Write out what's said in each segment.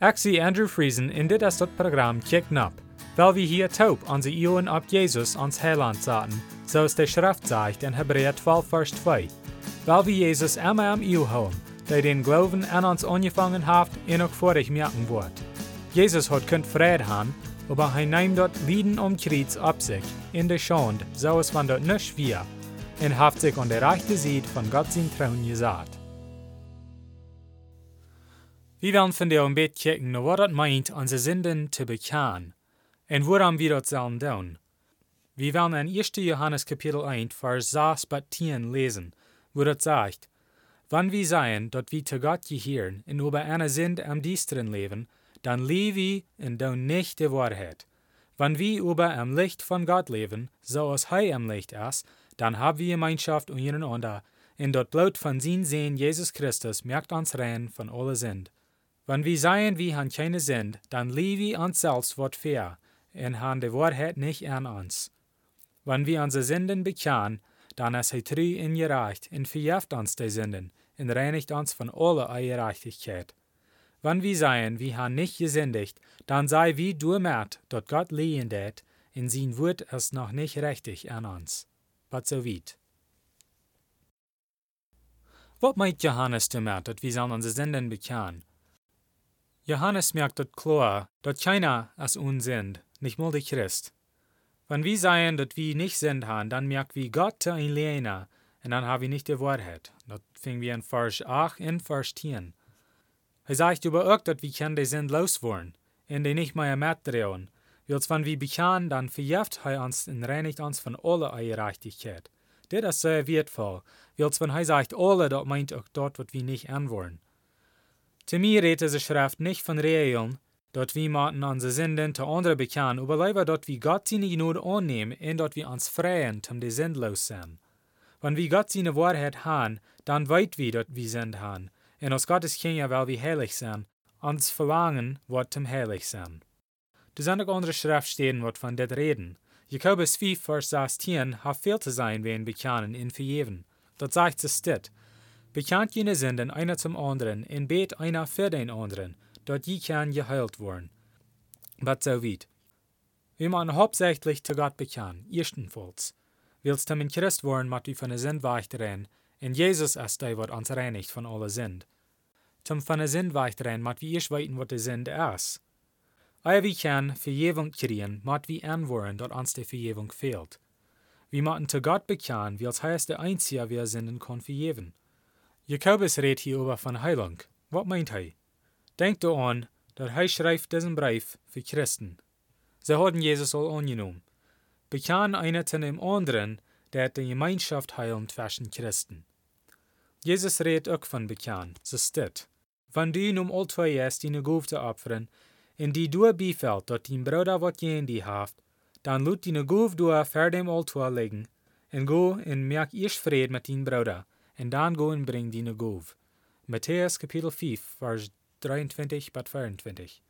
Zie Andrew Friesen in dit is dat programma Kick Nap, weil wir hier taub onze Ioen op Jesus ans Heiland zaten, zoals de Schrift zegt in Hebräer 12 vers 2. Weil wir Jesus immer am Io houden, der den Glauben an uns angefangen hat en ook vorig merken wordt. Jesus hat kunt vrede haben, aber hij neemt dort Lieden um Kreuz ab sich, in der Schande, so es van dort nicht wir, und haft sich an der rechte Seite von Gott sein Trauen gesagt. Wir werden von der Umbet kijken naar wat het meint onze zinden te bekennen en waarom wir dat sollen doen. Wir werden in 1. Johannes Kapitel 1, Vers 6 bis 10 lesen, wo das sagt, Wann wir seien, dat wir zu Gott gehören und über eine Sünde am Diesteren leben, dann leben wir und tun nicht die Wahrheit. Wenn wir über am Licht von Gott leben, so als Hij am Licht ist, dann haben wir Gemeinschaft untereinander, und dort Blut von sein Sehen Jesus Christus merkt uns rein von aller Sünde. Wenn wir seien, wir haben keine Sünde, dann wir uns selbst wat fair und haben die Wahrheit nicht an uns. Wenn wir unsere Sünden bekennen, dann ist er treu und gerecht und verjeft uns die Sünden und reinigt uns von aller Ungerechtigkeit. Wenn wir seien, wir haben nicht gesündigt, dann sei wie durchmerkt, dort Gott lehen det, in sein Wort ist noch nicht richtig an uns. Was so weit. Was meint Johannes damit, dass wir sollen unsere Sünden bekennen? Johannes merkt dort klar, dass keiner als uns sind, nicht mal der Christ. Wenn wir sagen, dass wir nicht sind haben, dann merkt wir Gott ein Lehner, und dann haben wir nicht die Wahrheit. Das fingen wir in Vers 8 und Vers 10. Er sagt aber auch, dass wir können die Sinn losworden, und die nicht mehr mitdrehen. Weil wenn wir bekennen, dann verjeft er uns und reinigt uns von aller Ungerechtigkeit. Das ist sehr wertvoll, weil wenn er sagt alle, das meint auch dort, was wir nicht anwollen. Zu mir redet diese Schrift nicht von Regeln, dort wir maten unsere Sünden zu anderen bekennen, aber lieber dort wir Gott seine Gnade annehmen und dort wir uns freien, um die Sünd los sein. Wenn wir Gott seine Wahrheit haben, dann weit wir dort wir sind haben, und aus Gottes Kinder, weil wir heilig sind, uns verlangen, wird zum heilig sein. Da sind auch andere Schriftstellen, was von das reden. Jakobus 5, Vers 16 hat viel zu sein, wenn bekennen und vergeben. Dort sagt es dit, Bekannt jene Sünden einer zum anderen, und bet einer für den anderen, dort je kann geheilt werden. Was so weit. Wir machen hauptsächlich zu Gott bekennen, erstenfalls. Willst du mit Christ werden, mat du von der Sünd weichteren, und Jesus ist der, was uns reinigt von aller Sünd. Zum von der Sünd weichteren, mat wir erst weiten, was die Sünd ist. Aber wir können Vergebung kriegen, mat wir anworden, dort uns die Vergebung fehlt. Wir machen zu Gott bekennen, wie als heißt der Einzige, wer Sünden kann vergeben. Jakobus redet hier über von Heilung. Was meint er? Denkt an, dass er schreibt diesen Brief für Christen. Sie haben Jesus all angenommen. Bekennen einer zu dem anderen, der die Gemeinschaft heilt zwischen Christen. Jesus redet auch von Bekennen, so steht. Wenn du nun all zwei erst deine Gufte opfern, in die du befällt, dass dein Bruder wat jen die haft, dann lut deine Guf du vor dem Altar legen, und go und merk erst Fried mit dein Bruder, und dann go und bring deine Guf. Matthäus Kapitel 5, Vers 23 bis 24.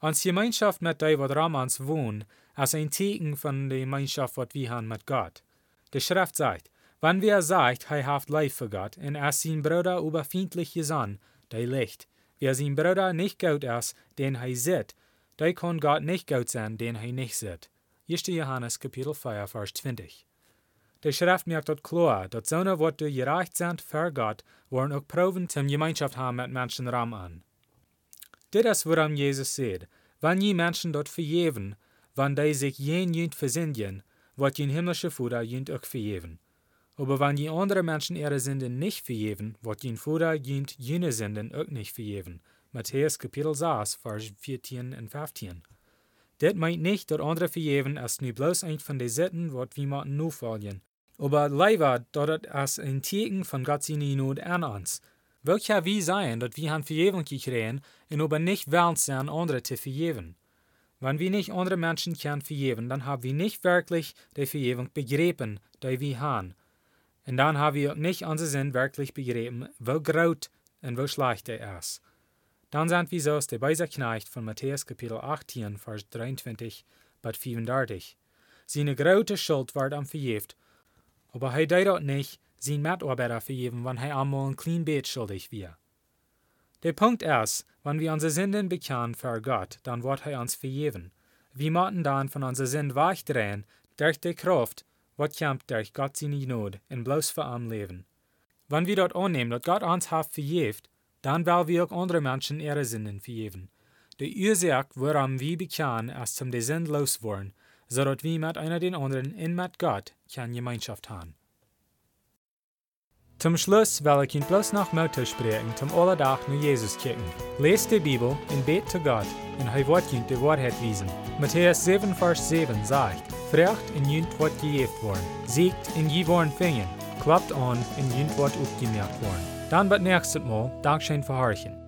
Ans Gemeinschaft mit die, wat Ramans wohnen, als ein Zeichen von der Gemeinschaft, wat wir haben mit Gott. Die Schrift sagt, wenn wer sagt, er haft Leid für Gott, und er sein Bruder überfindlich gesann, der Licht. Wer sein Bruder nicht gut ist, den er sieht, der kann Gott nicht gut sein, den er nicht sieht. 1. Johannes Kapitel 4, Vers 20. Die Schrift merkt dort klar, dass so wat du gerecht sind für Gott, wollen auch Proben zum Gemeinschaft haben mit Menschen Ram an. Dit ist, woran Jesus sagt, wenn je Menschen dort vergeben, wenn die sich jen jünt versündigen, wird jen himmlische Vater jünt auch vergeben. Aber wenn die andere Menschen ihre Sünden nicht vergeben, wird jen Vater jünt jene Sünden auch nicht vergeben. Matthäus Kapitel 6, Vers 14 und 15. Dit meint nicht, dass andere vergeben ist nu bloß ein von den Sitten, wat wir machen nur folgen. Aber leider, dort ist ein Zeichen von Gott seine Not an uns. Welcher wir sein, dass wir han Vergebung gekriegen, und aber nicht wollen sein, andere zu vergeben. Wenn wir nicht andere Menschen können vergeben, dann haben wir nicht wirklich die Vergebung begriffen, die wir haben. Und dann haben wir nicht unseren Sinn wirklich begriffen, wo groß und wo schlecht er ist. Dann sind wir so aus der Beiser Knecht von Matthäus Kapitel 18, Vers 23 bis 34. Seine große Schuld wird am verjeft, aber er deed dat nicht, sein Mitarbeiter vergeben, wenn er einmal ein klein Bett schuldig wäre. Der Punkt ist, wenn wir unsere Sünden bekennen für Gott, dann wird er uns vergeben. Wir müssen dann von unserer Sünde wegdrehen, durch die Kraft, was kommt durch Gott seine Gnade, und bloß für ihn leben. Wenn wir dort annehmen, dass Gott uns hat vergeben, dann wollen wir auch andere Menschen ihre Sünden vergeben. Die Ursache, warum wir bekennen, ist zum die Sünde losworden, zodat wir mit einer den anderen und mit Gott keine Gemeinschaft haben. Zum Schluss will ich Ihnen bloß noch Mut sprechen, zum Allerdach nur Jesus kicken. Lest die Bibel und bet zu Gott, und er wird die Wahrheit wiesen. Matthäus 7, Vers 7 sagt, Frecht in Jünt wird gejeft worden, siegt in je worden fingen, klappt an in Jünt wird aufgemerkt worden. Dann wird nächstes Mal Dankeschön für Horchen.